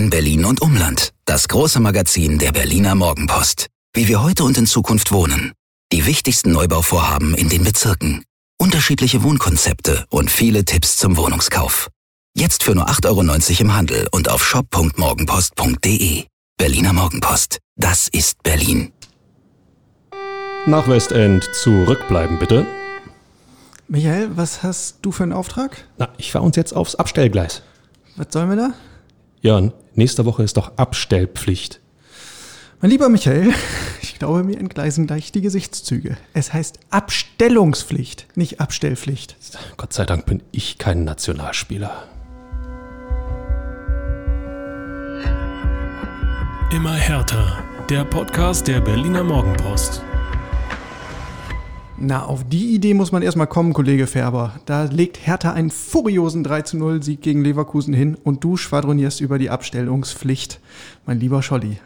in Berlin und Umland. Das große Magazin der Berliner Morgenpost. Wie wir heute und in Zukunft wohnen. Die wichtigsten Neubauvorhaben in den Bezirken. Unterschiedliche Wohnkonzepte und viele Tipps zum Wohnungskauf. Jetzt für nur 8,90 Euro im Handel und auf shop.morgenpost.de. Berliner Morgenpost. Das ist Berlin. Nach Westend zurückbleiben, bitte. Michael, was hast du für einen Auftrag? Na, ich fahre uns jetzt aufs Abstellgleis. Was sollen wir da? Jörn, nächste Woche ist doch Abstellpflicht. Mein lieber Michael, ich glaube, mir entgleisen gleich die Gesichtszüge. Es heißt Abstellungspflicht, nicht Abstellpflicht. Gott sei Dank bin ich kein Nationalspieler. Immer härter. Der Podcast der Berliner Morgenpost. Na, auf die Idee muss man erstmal kommen, Kollege Färber. Da legt Hertha einen furiosen 3-0-Sieg gegen Leverkusen hin und du schwadronierst über die Abstellungspflicht, mein lieber Scholli.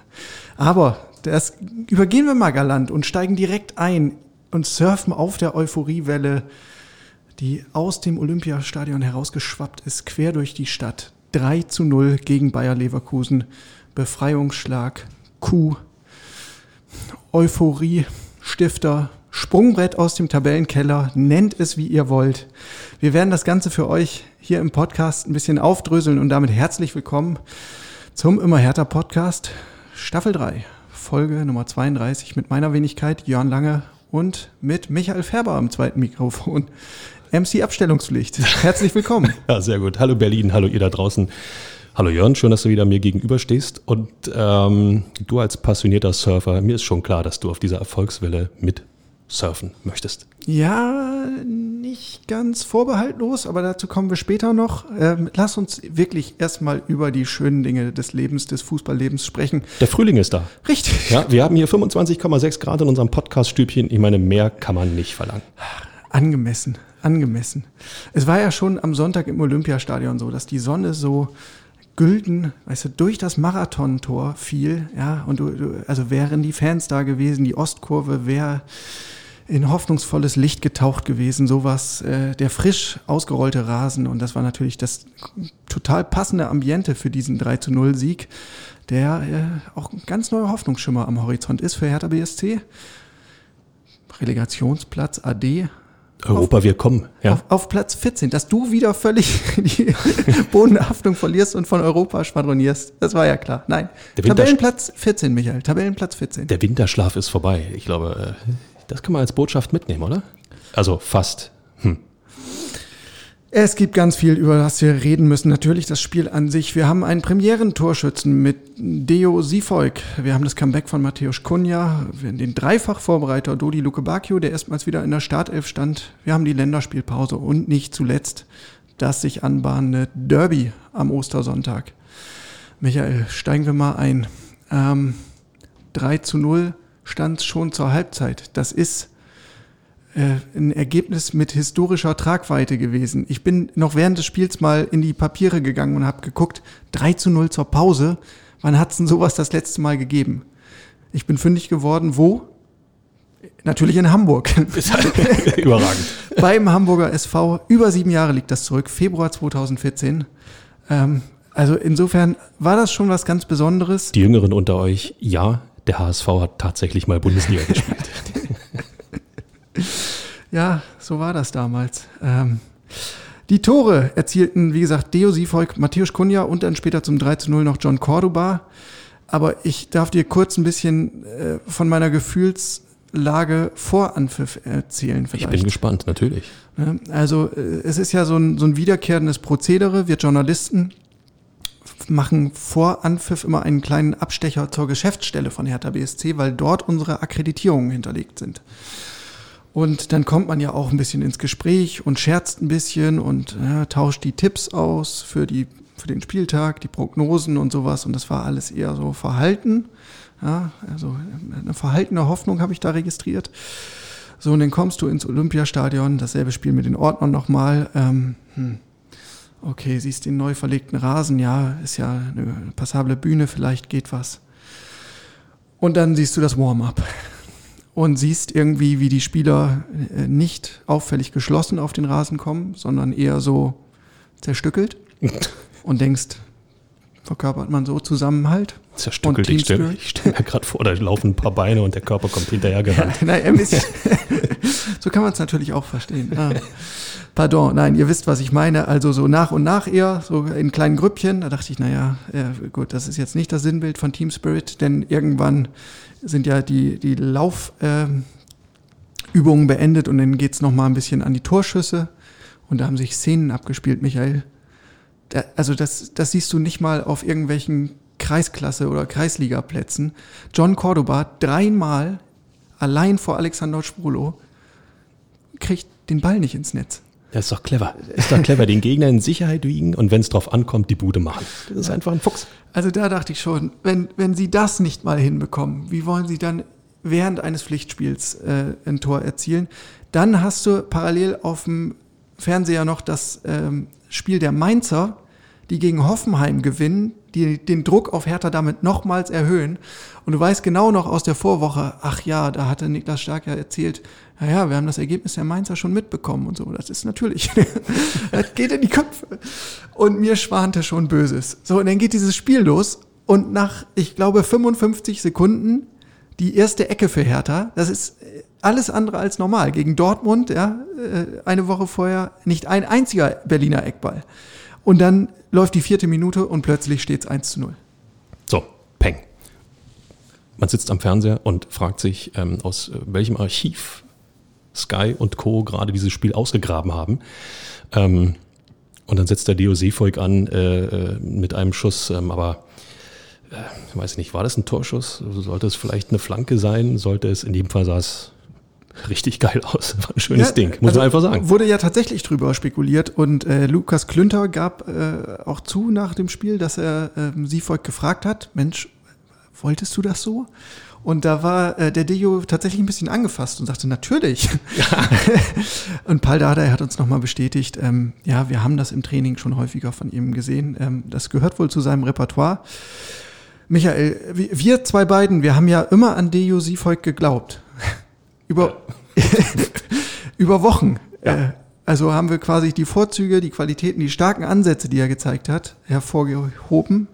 Aber das übergehen wir mal galant und steigen direkt ein und surfen auf der Euphoriewelle, die aus dem Olympiastadion herausgeschwappt ist, quer durch die Stadt. 3 zu 0 gegen Bayer Leverkusen. Befreiungsschlag, Kuh, Euphorie, Stifter, Sprungbrett aus dem Tabellenkeller, nennt es wie ihr wollt. Wir werden das Ganze für euch hier im Podcast ein bisschen aufdröseln und damit herzlich willkommen zum Immer härter Podcast, Staffel 3, Folge Nummer 32 mit meiner Wenigkeit Jörn Lange und mit Michael Färber am zweiten Mikrofon. MC Abstellungspflicht. Herzlich willkommen. Ja, sehr gut. Hallo Berlin, hallo ihr da draußen. Hallo Jörn, schön, dass du wieder mir gegenüber stehst. Und ähm, du als passionierter Surfer, mir ist schon klar, dass du auf dieser Erfolgswelle mit surfen möchtest. Ja, nicht ganz vorbehaltlos, aber dazu kommen wir später noch. Ähm, lass uns wirklich erstmal über die schönen Dinge des Lebens, des Fußballlebens sprechen. Der Frühling ist da. Richtig. Ja, wir haben hier 25,6 Grad in unserem Podcast-Stübchen. Ich meine, mehr kann man nicht verlangen. Angemessen, angemessen. Es war ja schon am Sonntag im Olympiastadion so, dass die Sonne so gülden, weißt du, durch das Marathontor fiel, ja, und du, du also wären die Fans da gewesen, die Ostkurve wäre in hoffnungsvolles Licht getaucht gewesen, sowas, äh, der frisch ausgerollte Rasen und das war natürlich das total passende Ambiente für diesen 3 zu 0 Sieg, der äh, auch ein ganz neuer Hoffnungsschimmer am Horizont ist für Hertha BSC. Relegationsplatz AD, Europa, wir kommen. Ja. Auf, auf, Platz 14, dass du wieder völlig die Bodenhaftung verlierst und von Europa schwadronierst. Das war ja klar. Nein. Tabellenplatz 14, Michael. Tabellenplatz 14. Der Winterschlaf ist vorbei. Ich glaube, äh, das kann man als Botschaft mitnehmen, oder? Also fast. Hm. Es gibt ganz viel, über das wir reden müssen. Natürlich das Spiel an sich. Wir haben einen Premieren-Torschützen mit Deo Sifolk. Wir haben das Comeback von Matthäus Kunja, den Dreifach-Vorbereiter Dodi Lukebakio, der erstmals wieder in der Startelf stand. Wir haben die Länderspielpause und nicht zuletzt das sich anbahnende Derby am Ostersonntag. Michael, steigen wir mal ein. Ähm, 3 zu 0 stand schon zur Halbzeit. Das ist ein Ergebnis mit historischer Tragweite gewesen. Ich bin noch während des Spiels mal in die Papiere gegangen und habe geguckt, 3 zu 0 zur Pause. Wann hat es denn sowas das letzte Mal gegeben? Ich bin fündig geworden, wo? Natürlich in Hamburg. Überragend. Beim Hamburger SV. Über sieben Jahre liegt das zurück, Februar 2014. Ähm, also insofern war das schon was ganz Besonderes. Die Jüngeren unter euch, ja, der HSV hat tatsächlich mal Bundesliga gespielt. Ja, so war das damals. Ähm, die Tore erzielten, wie gesagt, Deo Sifolk, Matthäus Kunja und dann später zum 3 zu 0 noch John Cordoba. Aber ich darf dir kurz ein bisschen äh, von meiner Gefühlslage vor Anpfiff erzählen. Vielleicht. Ich bin gespannt, natürlich. Also äh, es ist ja so ein, so ein wiederkehrendes Prozedere. Wir Journalisten machen vor Anpfiff immer einen kleinen Abstecher zur Geschäftsstelle von Hertha BSC, weil dort unsere Akkreditierungen hinterlegt sind. Und dann kommt man ja auch ein bisschen ins Gespräch und scherzt ein bisschen und ja, tauscht die Tipps aus für, die, für den Spieltag, die Prognosen und sowas. Und das war alles eher so verhalten. Ja, also eine verhaltene Hoffnung habe ich da registriert. So, und dann kommst du ins Olympiastadion, dasselbe Spiel mit den Ordnern nochmal. Ähm, hm. Okay, siehst den neu verlegten Rasen, ja, ist ja eine passable Bühne, vielleicht geht was. Und dann siehst du das Warm-up und siehst irgendwie, wie die Spieler äh, nicht auffällig geschlossen auf den Rasen kommen, sondern eher so zerstückelt und denkst, verkörpert man so Zusammenhalt. Zerstückelt. Ich stelle stell mir gerade vor, da laufen ein paar Beine und der Körper kommt hinterher gerannt. Ja, nein, so kann man es natürlich auch verstehen. Ah. Pardon, nein, ihr wisst, was ich meine. Also so nach und nach eher, so in kleinen Grüppchen. Da dachte ich, naja, ja, gut, das ist jetzt nicht das Sinnbild von Team Spirit, denn irgendwann sind ja die, die Laufübungen äh, beendet und dann geht's noch mal ein bisschen an die Torschüsse. Und da haben sich Szenen abgespielt, Michael. Da, also das, das siehst du nicht mal auf irgendwelchen Kreisklasse- oder Kreisligaplätzen. John Cordoba dreimal allein vor Alexander Sprulo kriegt den Ball nicht ins Netz. Das ist doch clever. Ist doch clever. Den Gegner in Sicherheit wiegen und wenn es drauf ankommt, die Bude machen. Das ist einfach ein Fuchs. Also da dachte ich schon, wenn, wenn sie das nicht mal hinbekommen, wie wollen sie dann während eines Pflichtspiels äh, ein Tor erzielen? Dann hast du parallel auf dem Fernseher noch das ähm, Spiel der Mainzer, die gegen Hoffenheim gewinnen, die den Druck auf Hertha damit nochmals erhöhen. Und du weißt genau noch aus der Vorwoche, ach ja, da hatte Niklas Stark ja erzählt, naja, wir haben das Ergebnis der Mainzer schon mitbekommen und so. Das ist natürlich, das geht in die Köpfe. Und mir schwante schon Böses. So, und dann geht dieses Spiel los und nach, ich glaube, 55 Sekunden die erste Ecke für Hertha. Das ist alles andere als normal. Gegen Dortmund, ja, äh, eine Woche vorher nicht ein einziger Berliner Eckball. Und dann läuft die vierte Minute und plötzlich steht es 1 zu 0. So, Peng. Man sitzt am Fernseher und fragt sich, ähm, aus welchem Archiv Sky und Co. gerade dieses Spiel ausgegraben haben. Ähm, und dann setzt der Dio Seefolk an äh, äh, mit einem Schuss, ähm, aber äh, ich weiß nicht, war das ein Torschuss? Sollte es vielleicht eine Flanke sein? Sollte es, in jedem Fall sah es richtig geil aus. War ein schönes ja, Ding, muss also man einfach sagen. Wurde ja tatsächlich drüber spekuliert und äh, Lukas Klünter gab äh, auch zu nach dem Spiel, dass er äh, Seefolk gefragt hat, Mensch, wolltest du das so? Und da war äh, der Dejo tatsächlich ein bisschen angefasst und sagte, natürlich. Ja. und Paul Dardai hat uns nochmal bestätigt, ähm, ja, wir haben das im Training schon häufiger von ihm gesehen. Ähm, das gehört wohl zu seinem Repertoire. Michael, wir zwei beiden, wir haben ja immer an Dejo Siefolk geglaubt. Über, über Wochen. Ja. Äh, also haben wir quasi die Vorzüge, die Qualitäten, die starken Ansätze, die er gezeigt hat, hervorgehoben.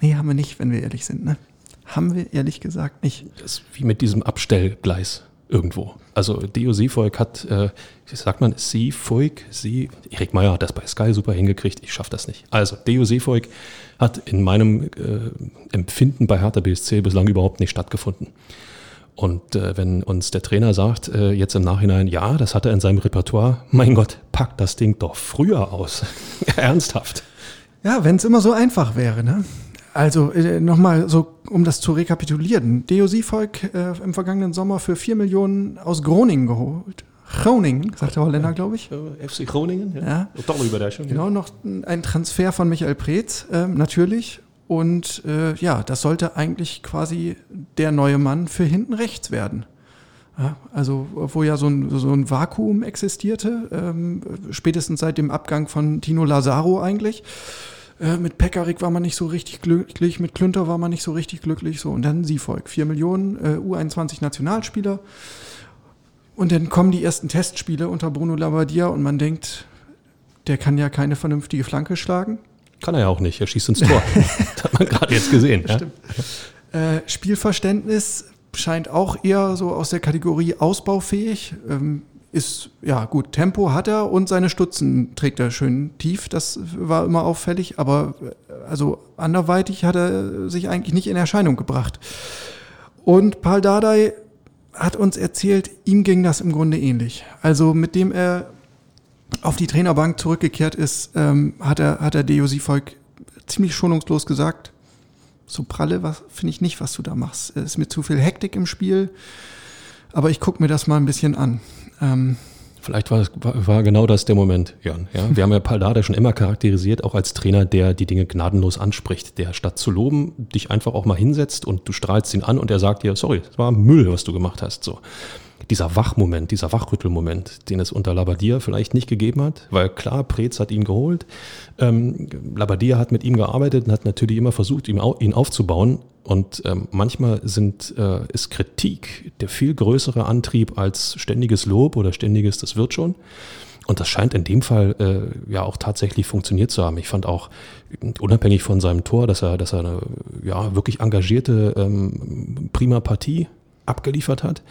Nee, haben wir nicht, wenn wir ehrlich sind. Ne? Haben wir ehrlich gesagt nicht. Das ist wie mit diesem Abstellgleis irgendwo. Also Deo Seefolk hat, äh, wie sagt man, Seefolk, See, Erik Meyer hat das bei Sky super hingekriegt, ich schaffe das nicht. Also Deo Seefolk hat in meinem äh, Empfinden bei Hertha BSC bislang überhaupt nicht stattgefunden. Und äh, wenn uns der Trainer sagt, äh, jetzt im Nachhinein, ja, das hat er in seinem Repertoire, mein Gott, packt das Ding doch früher aus. Ernsthaft. Ja, wenn es immer so einfach wäre, ne? Also äh, nochmal so, um das zu rekapitulieren. Deo Siefolk äh, im vergangenen Sommer für 4 Millionen aus Groningen geholt. Groningen, sagt der Holländer, glaube ich. FC Groningen, ja. ja. Tolle Überraschung. Genau, noch ein Transfer von Michael Preetz, äh, natürlich. Und äh, ja, das sollte eigentlich quasi der neue Mann für hinten rechts werden. Ja, also wo ja so ein, so ein Vakuum existierte, ähm, spätestens seit dem Abgang von Tino Lazaro eigentlich. Äh, mit Pekarik war man nicht so richtig glücklich, mit Klünter war man nicht so richtig glücklich. So, und dann Siefolk, 4 Millionen, äh, U21 Nationalspieler. Und dann kommen die ersten Testspiele unter Bruno Labbadia und man denkt, der kann ja keine vernünftige Flanke schlagen. Kann er ja auch nicht, er schießt ins Tor. das hat man gerade jetzt gesehen. Ja? Äh, Spielverständnis scheint auch eher so aus der Kategorie ausbaufähig. Ähm, ist, ja gut, Tempo hat er und seine Stutzen trägt er schön tief. Das war immer auffällig, aber äh, also anderweitig hat er sich eigentlich nicht in Erscheinung gebracht. Und Paul Dardai hat uns erzählt, ihm ging das im Grunde ähnlich. Also mit dem er auf die Trainerbank zurückgekehrt ist, ähm, hat er, hat er Deo Siefolk ziemlich schonungslos gesagt, so pralle finde ich nicht, was du da machst. Es ist mir zu viel Hektik im Spiel, aber ich gucke mir das mal ein bisschen an. Ähm, Vielleicht war, war, genau das der Moment, Jörn. Ja, wir haben ja Paldada schon immer charakterisiert, auch als Trainer, der die Dinge gnadenlos anspricht, der statt zu loben, dich einfach auch mal hinsetzt und du strahlst ihn an und er sagt dir, sorry, das war Müll, was du gemacht hast. So dieser Wachmoment, dieser Wachrüttelmoment, den es unter Labadia vielleicht nicht gegeben hat, weil klar, Preetz hat ihn geholt, ähm, Labadia hat mit ihm gearbeitet und hat natürlich immer versucht, ihn, ihn aufzubauen und ähm, manchmal sind, äh, ist Kritik der viel größere Antrieb als ständiges Lob oder ständiges, das wird schon. Und das scheint in dem Fall äh, ja auch tatsächlich funktioniert zu haben. Ich fand auch, unabhängig von seinem Tor, dass er, dass er eine ja, wirklich engagierte, ähm, prima Partie abgeliefert hat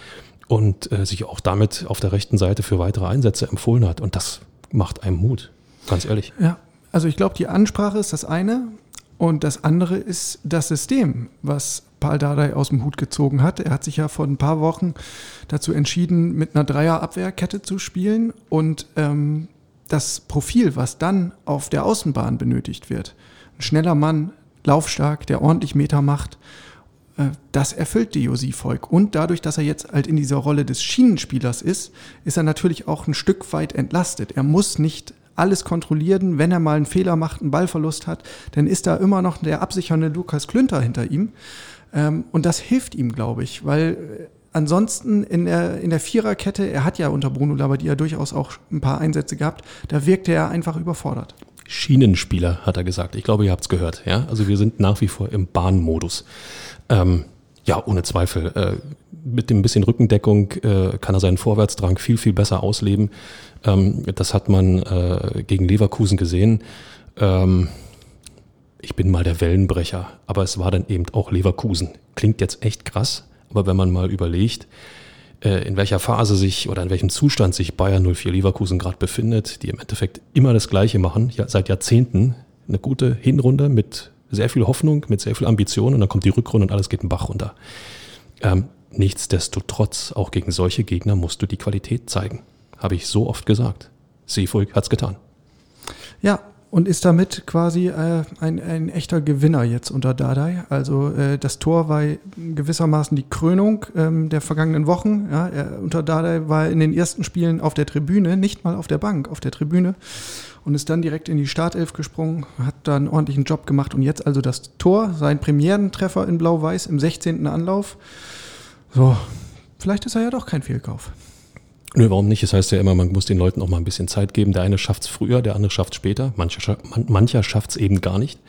und äh, sich auch damit auf der rechten Seite für weitere Einsätze empfohlen hat. Und das macht einem Mut, ganz ehrlich. Ja, also ich glaube, die Ansprache ist das eine und das andere ist das System, was Paul Dardai aus dem Hut gezogen hat. Er hat sich ja vor ein paar Wochen dazu entschieden, mit einer Dreierabwehrkette zu spielen und ähm, das Profil, was dann auf der Außenbahn benötigt wird, ein schneller Mann, laufstark, der ordentlich Meter macht, das erfüllt Josi Volk. Und dadurch, dass er jetzt halt in dieser Rolle des Schienenspielers ist, ist er natürlich auch ein Stück weit entlastet. Er muss nicht alles kontrollieren. Wenn er mal einen Fehler macht, einen Ballverlust hat, dann ist da immer noch der absichernde Lukas Klünter hinter ihm. Ähm, und das hilft ihm, glaube ich, weil äh, ansonsten in der, in der Viererkette, er hat ja unter Bruno Labbadia durchaus auch ein paar Einsätze gehabt, da wirkte er einfach überfordert. Schienenspieler, hat er gesagt. Ich glaube, ihr habt es gehört. Ja? Also wir sind nach wie vor im Bahnmodus. Ähm, ja, ohne Zweifel. Äh, mit dem bisschen Rückendeckung äh, kann er seinen Vorwärtsdrang viel, viel besser ausleben. Ähm, das hat man äh, gegen Leverkusen gesehen. Ähm, ich bin mal der Wellenbrecher, aber es war dann eben auch Leverkusen. Klingt jetzt echt krass, aber wenn man mal überlegt, in welcher Phase sich oder in welchem Zustand sich Bayern 04 Leverkusen gerade befindet, die im Endeffekt immer das Gleiche machen, ja, seit Jahrzehnten, eine gute Hinrunde mit sehr viel Hoffnung, mit sehr viel Ambition und dann kommt die Rückrunde und alles geht den Bach runter. Ähm, nichtsdestotrotz, auch gegen solche Gegner musst du die Qualität zeigen. Habe ich so oft gesagt. Seefolk hat's getan. Ja, und ist damit quasi äh, ein, ein echter Gewinner jetzt unter Dardai. Also äh, das Tor war gewissermaßen die Krönung ähm, der vergangenen Wochen. Ja, er, unter Dardai war in den ersten Spielen auf der Tribüne, nicht mal auf der Bank, auf der Tribüne und ist dann direkt in die Startelf gesprungen, hat da einen ordentlichen Job gemacht und jetzt also das Tor, sein Premierentreffer in Blau-Weiß im 16. Anlauf. So, vielleicht ist er ja doch kein Fehlkauf. Nö, warum nicht? Es das heißt ja immer, man muss den Leuten auch mal ein bisschen Zeit geben. Der eine schafft es früher, der andere schafft es später. Mancher, man, mancher schafft es eben gar nicht.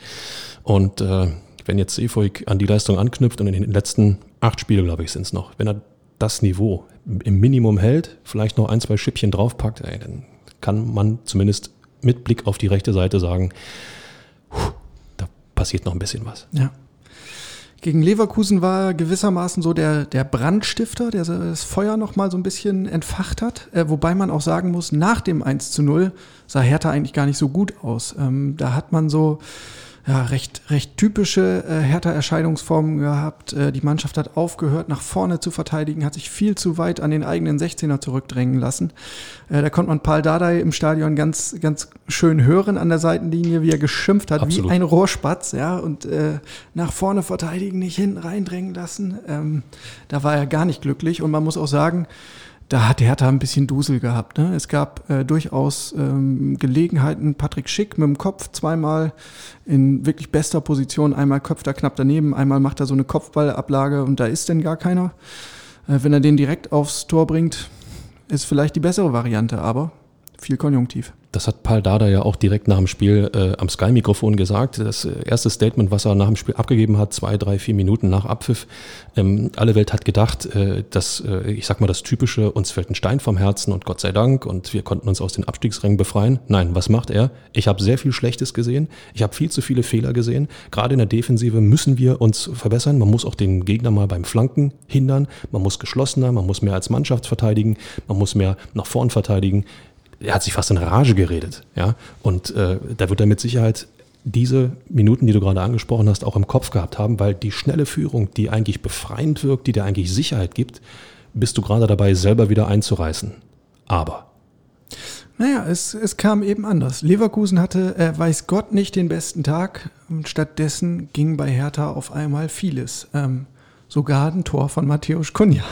Und äh, wenn jetzt Seefolk an die Leistung anknüpft und in den letzten acht Spielen, glaube ich, sind es noch, wenn er das Niveau im Minimum hält, vielleicht noch ein, zwei Schippchen draufpackt, ey, dann kann man zumindest mit Blick auf die rechte Seite sagen, da passiert noch ein bisschen was. Ja. Gegen Leverkusen war gewissermaßen so der, der Brandstifter, der das Feuer noch mal so ein bisschen entfacht hat. Äh, wobei man auch sagen muss, nach dem 1 zu 0 sah Hertha eigentlich gar nicht so gut aus. Ähm, da hat man so ja, recht, recht typische äh, Hertha-Erscheinungsformen gehabt. Äh, die Mannschaft hat aufgehört, nach vorne zu verteidigen, hat sich viel zu weit an den eigenen 16er zurückdrängen lassen. Äh, da konnte man Paul Dardai im Stadion ganz, ganz schön hören an der Seitenlinie, wie er geschimpft hat, Absolut. wie ein Rohrspatz, ja, und äh, nach vorne verteidigen, nicht hinten reindrängen lassen. Ähm, da war er gar nicht glücklich und man muss auch sagen, da hat Hertha ein bisschen Dusel gehabt. Ne? Es gab äh, durchaus ähm, Gelegenheiten. Patrick Schick mit dem Kopf zweimal in wirklich bester Position. Einmal köpft er knapp daneben, einmal macht er so eine Kopfballablage und da ist denn gar keiner. Äh, wenn er den direkt aufs Tor bringt, ist vielleicht die bessere Variante, aber viel Konjunktiv. Das hat Paul Dada ja auch direkt nach dem Spiel äh, am Sky-Mikrofon gesagt. Das äh, erste Statement, was er nach dem Spiel abgegeben hat, zwei, drei, vier Minuten nach Abpfiff. Ähm, alle Welt hat gedacht, äh, dass, äh, ich sag mal, das Typische, uns fällt ein Stein vom Herzen und Gott sei Dank und wir konnten uns aus den Abstiegsrängen befreien. Nein, was macht er? Ich habe sehr viel Schlechtes gesehen. Ich habe viel zu viele Fehler gesehen. Gerade in der Defensive müssen wir uns verbessern. Man muss auch den Gegner mal beim Flanken hindern. Man muss geschlossener, man muss mehr als Mannschaft verteidigen, man muss mehr nach vorn verteidigen er hat sich fast in Rage geredet. Ja? Und äh, da wird er mit Sicherheit diese Minuten, die du gerade angesprochen hast, auch im Kopf gehabt haben, weil die schnelle Führung, die eigentlich befreiend wirkt, die dir eigentlich Sicherheit gibt, bist du gerade dabei, selber wieder einzureißen. Aber. Naja, es, es kam eben anders. Leverkusen hatte, äh, weiß Gott, nicht den besten Tag. Und stattdessen ging bei Hertha auf einmal vieles. Ähm, sogar ein Tor von Matthäus Kunja.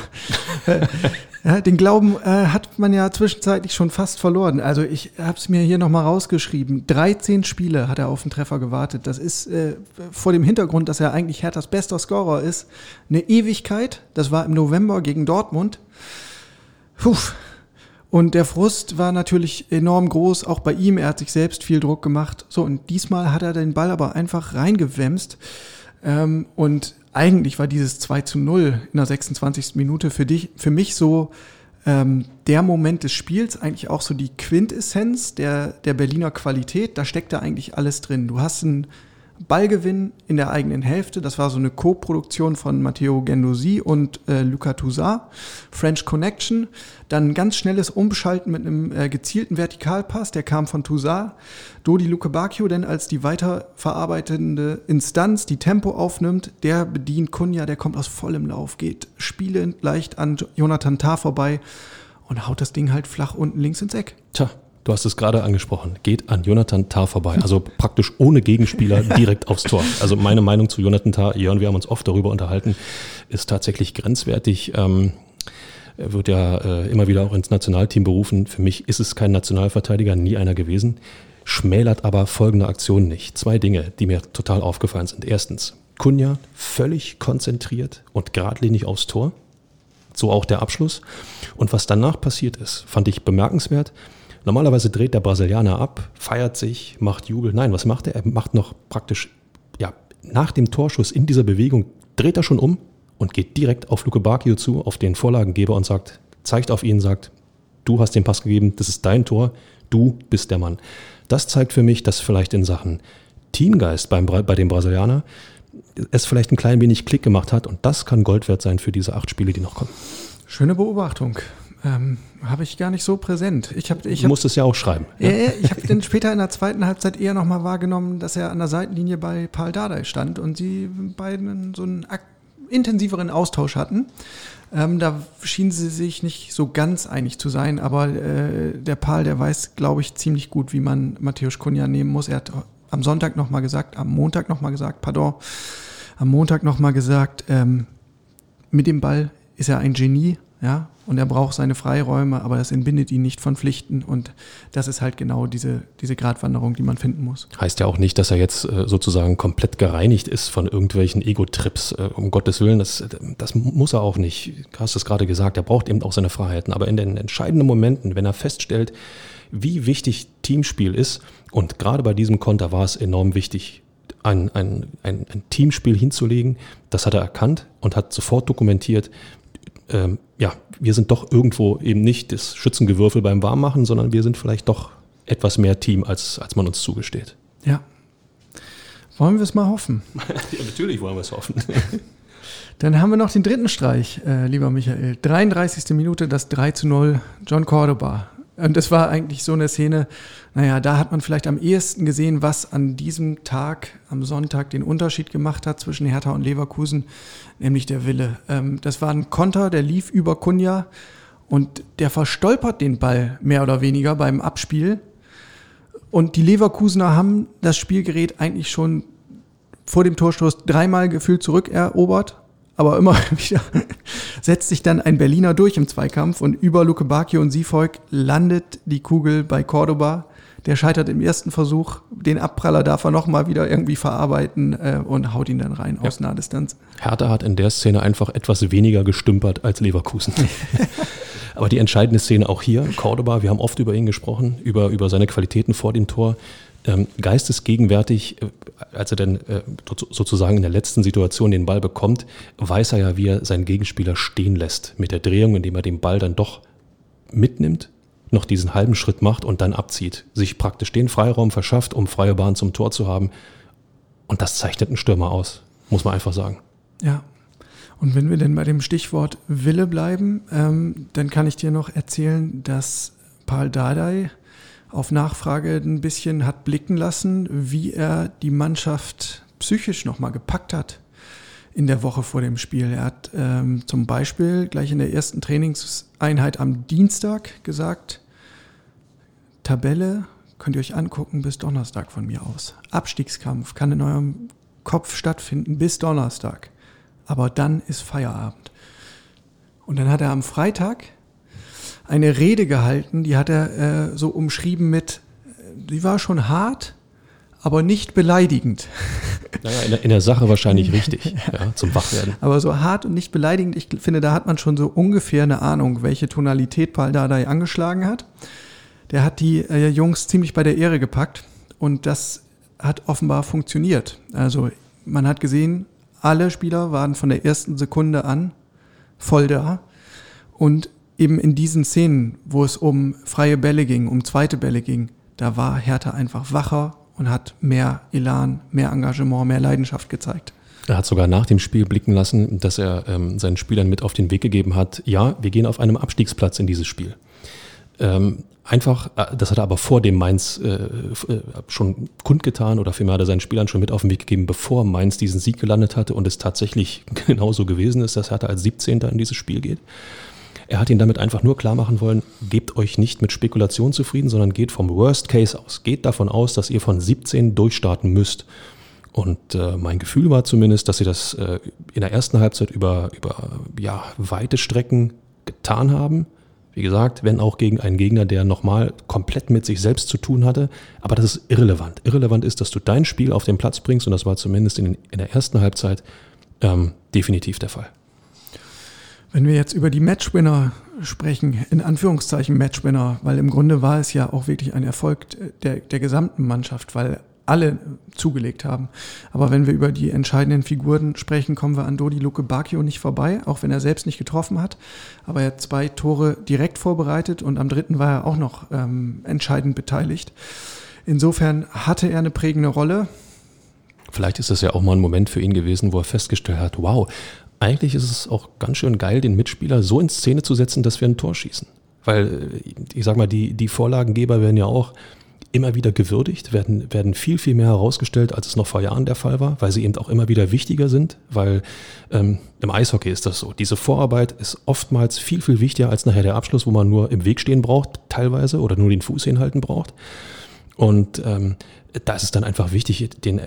Ja, den Glauben äh, hat man ja zwischenzeitlich schon fast verloren. Also ich habe es mir hier nochmal rausgeschrieben. 13 Spiele hat er auf den Treffer gewartet. Das ist äh, vor dem Hintergrund, dass er eigentlich Herthas bester Scorer ist, eine Ewigkeit. Das war im November gegen Dortmund. Puh. Und der Frust war natürlich enorm groß, auch bei ihm. Er hat sich selbst viel Druck gemacht. So, und diesmal hat er den Ball aber einfach reingewämst. Ähm, und eigentlich war dieses 2 zu 0 in der 26. Minute für dich, für mich so ähm, der Moment des Spiels, eigentlich auch so die Quintessenz der, der Berliner Qualität. Da steckt da eigentlich alles drin. Du hast einen Ballgewinn in der eigenen Hälfte. Das war so eine Co-Produktion von Matteo Gendosi und äh, Luca Toussaint. French Connection. Dann ganz schnelles Umschalten mit einem äh, gezielten Vertikalpass, der kam von Toussaint. Dodi Luke Bacchio, denn als die weiterverarbeitende Instanz die Tempo aufnimmt, der bedient Kunja, der kommt aus vollem Lauf, geht spielend leicht an Jonathan Tah vorbei und haut das Ding halt flach unten links ins Eck. Tja, Du hast es gerade angesprochen. Geht an Jonathan Tah vorbei. Also praktisch ohne Gegenspieler direkt aufs Tor. Also meine Meinung zu Jonathan Tah, Jörn, wir haben uns oft darüber unterhalten, ist tatsächlich grenzwertig. Ähm, er wird ja äh, immer wieder auch ins Nationalteam berufen. Für mich ist es kein Nationalverteidiger, nie einer gewesen. Schmälert aber folgende Aktion nicht. Zwei Dinge, die mir total aufgefallen sind. Erstens, Kunja völlig konzentriert und geradlinig aufs Tor. So auch der Abschluss. Und was danach passiert ist, fand ich bemerkenswert. Normalerweise dreht der Brasilianer ab, feiert sich, macht Jubel. Nein, was macht er? Er macht noch praktisch, ja, nach dem Torschuss in dieser Bewegung, dreht er schon um und geht direkt auf Luke Bacchio zu, auf den Vorlagengeber und sagt, zeigt auf ihn, sagt, du hast den Pass gegeben, das ist dein Tor, du bist der Mann. Das zeigt für mich, dass vielleicht in Sachen Teamgeist beim, bei dem Brasilianer es vielleicht ein klein wenig Klick gemacht hat und das kann Gold wert sein für diese acht Spiele, die noch kommen. Schöne Beobachtung. Ähm, habe ich gar nicht so präsent. Ich hab, ich du musst es ja auch schreiben. Ja ich habe dann später in der zweiten Halbzeit eher nochmal wahrgenommen, dass er an der Seitenlinie bei Paul Dardai stand und sie beiden so einen intensiveren Austausch hatten. Ähm, da schienen sie sich nicht so ganz einig zu sein, aber äh, der Paul, der weiß, glaube ich, ziemlich gut, wie man Matthäus Kunja nehmen muss. Er hat am Sonntag nochmal gesagt, am Montag nochmal gesagt, pardon, am Montag nochmal gesagt, ähm, mit dem Ball ist er ein Genie, ja, und er braucht seine Freiräume, aber das entbindet ihn nicht von Pflichten und das ist halt genau diese, diese Gratwanderung, die man finden muss. Heißt ja auch nicht, dass er jetzt äh, sozusagen komplett gereinigt ist von irgendwelchen Ego-Trips, äh, um Gottes Willen, das, das muss er auch nicht. Du hast es gerade gesagt, er braucht eben auch seine Freiheiten, aber in den entscheidenden Momenten, wenn er feststellt, wie wichtig Teamspiel ist und gerade bei diesem Konter war es enorm wichtig, ein, ein, ein, ein Teamspiel hinzulegen, das hat er erkannt und hat sofort dokumentiert, ähm, ja, wir sind doch irgendwo eben nicht das Schützengewürfel beim Warmmachen, sondern wir sind vielleicht doch etwas mehr Team, als, als man uns zugesteht. Ja. Wollen wir es mal hoffen? ja, natürlich wollen wir es hoffen. Dann haben wir noch den dritten Streich, äh, lieber Michael. 33. Minute, das 3 zu 0, John Cordoba. Und das war eigentlich so eine Szene, naja, da hat man vielleicht am ehesten gesehen, was an diesem Tag, am Sonntag, den Unterschied gemacht hat zwischen Hertha und Leverkusen, nämlich der Wille. Ähm, das war ein Konter, der lief über Kunja und der verstolpert den Ball mehr oder weniger beim Abspiel. Und die Leverkusener haben das Spielgerät eigentlich schon vor dem Torstoß dreimal gefühlt zurückerobert aber immer wieder setzt sich dann ein Berliner durch im Zweikampf und über Luke Bacchio und Siefolk landet die Kugel bei Cordoba. Der scheitert im ersten Versuch. Den Abpraller darf er nochmal wieder irgendwie verarbeiten äh, und haut ihn dann rein ja. aus Nahdistanz. Hertha hat in der Szene einfach etwas weniger gestümpert als Leverkusen. Aber die entscheidende Szene auch hier, Cordoba, wir haben oft über ihn gesprochen, über, über seine Qualitäten vor dem Tor geistesgegenwärtig, äh, als er dann äh, sozusagen in der letzten Situation den Ball bekommt, weiß er ja, wie er seinen Gegenspieler stehen lässt mit der Drehung, indem er den Ball dann doch mitnimmt, noch diesen halben Schritt macht und dann abzieht, sich praktisch den Freiraum verschafft, um freie Bahn zum Tor zu haben. Und das zeichnet einen Stürmer aus, muss man einfach sagen. Ja. Und wenn wir denn bei dem Stichwort Wille bleiben, ähm, dann kann ich dir noch erzählen, dass Paul Dardai auf Nachfrage ein bisschen hat blicken lassen, wie er die Mannschaft psychisch nochmal gepackt hat in der Woche vor dem Spiel. Er hat ähm, zum Beispiel gleich in der ersten Trainingseinheit am Dienstag gesagt, Tabelle könnt ihr euch angucken bis Donnerstag von mir aus. Abstiegskampf kann in eurem Kopf stattfinden bis Donnerstag. Aber dann ist Feierabend. Und dann hat er am Freitag eine Rede gehalten, die hat er äh, so umschrieben mit, die war schon hart, aber nicht beleidigend. Naja, in der, in der Sache wahrscheinlich richtig, ja, zum Wachwerden. Aber so hart und nicht beleidigend, ich finde, da hat man schon so ungefähr eine Ahnung, welche Tonalität Paul Dardai angeschlagen hat. Der hat die äh, Jungs ziemlich bei der Ehre gepackt und das hat offenbar funktioniert. Also man hat gesehen, alle Spieler waren von der ersten Sekunde an voll da und eben in diesen Szenen, wo es um freie Bälle ging, um zweite Bälle ging, da war Hertha einfach wacher und hat mehr Elan, mehr Engagement, mehr Leidenschaft gezeigt. Er hat sogar nach dem Spiel blicken lassen, dass er ähm, seinen Spielern mit auf den Weg gegeben hat, ja, wir gehen auf einem Abstiegsplatz in dieses Spiel. Ähm, einfach, äh, das hat er aber vor dem Mainz äh, äh, schon kundgetan oder vielmehr hat er seinen Spielern schon mit auf den Weg gegeben, bevor Mainz diesen Sieg gelandet hatte und es tatsächlich genauso gewesen ist, dass Hertha als 17. in dieses Spiel geht. Er hat ihn damit einfach nur klar machen wollen, gebt euch nicht mit Spekulation zufrieden, sondern geht vom Worst Case aus. Geht davon aus, dass ihr von 17 durchstarten müsst. Und äh, mein Gefühl war zumindest, dass sie das äh, in der ersten Halbzeit über, über ja, weite Strecken getan haben. Wie gesagt, wenn auch gegen einen Gegner, der nochmal komplett mit sich selbst zu tun hatte. Aber das ist irrelevant. Irrelevant ist, dass du dein Spiel auf den Platz bringst und das war zumindest in, in der ersten Halbzeit ähm, definitiv der Fall. Wenn wir jetzt über die Matchwinner sprechen, in Anführungszeichen Matchwinner, weil im Grunde war es ja auch wirklich ein Erfolg der, der gesamten Mannschaft, weil alle zugelegt haben. Aber wenn wir über die entscheidenden Figuren sprechen, kommen wir an Dodi Luke Bacchio nicht vorbei, auch wenn er selbst nicht getroffen hat. Aber er hat zwei Tore direkt vorbereitet und am dritten war er auch noch ähm, entscheidend beteiligt. Insofern hatte er eine prägende Rolle. Vielleicht ist das ja auch mal ein Moment für ihn gewesen, wo er festgestellt hat, wow, eigentlich ist es auch ganz schön geil, den Mitspieler so in Szene zu setzen, dass wir ein Tor schießen. Weil, ich sag mal, die, die Vorlagengeber werden ja auch immer wieder gewürdigt, werden, werden viel, viel mehr herausgestellt, als es noch vor Jahren der Fall war, weil sie eben auch immer wieder wichtiger sind, weil ähm, im Eishockey ist das so. Diese Vorarbeit ist oftmals viel, viel wichtiger als nachher der Abschluss, wo man nur im Weg stehen braucht, teilweise, oder nur den Fuß hinhalten braucht. Und ähm, da ist es dann einfach wichtig, den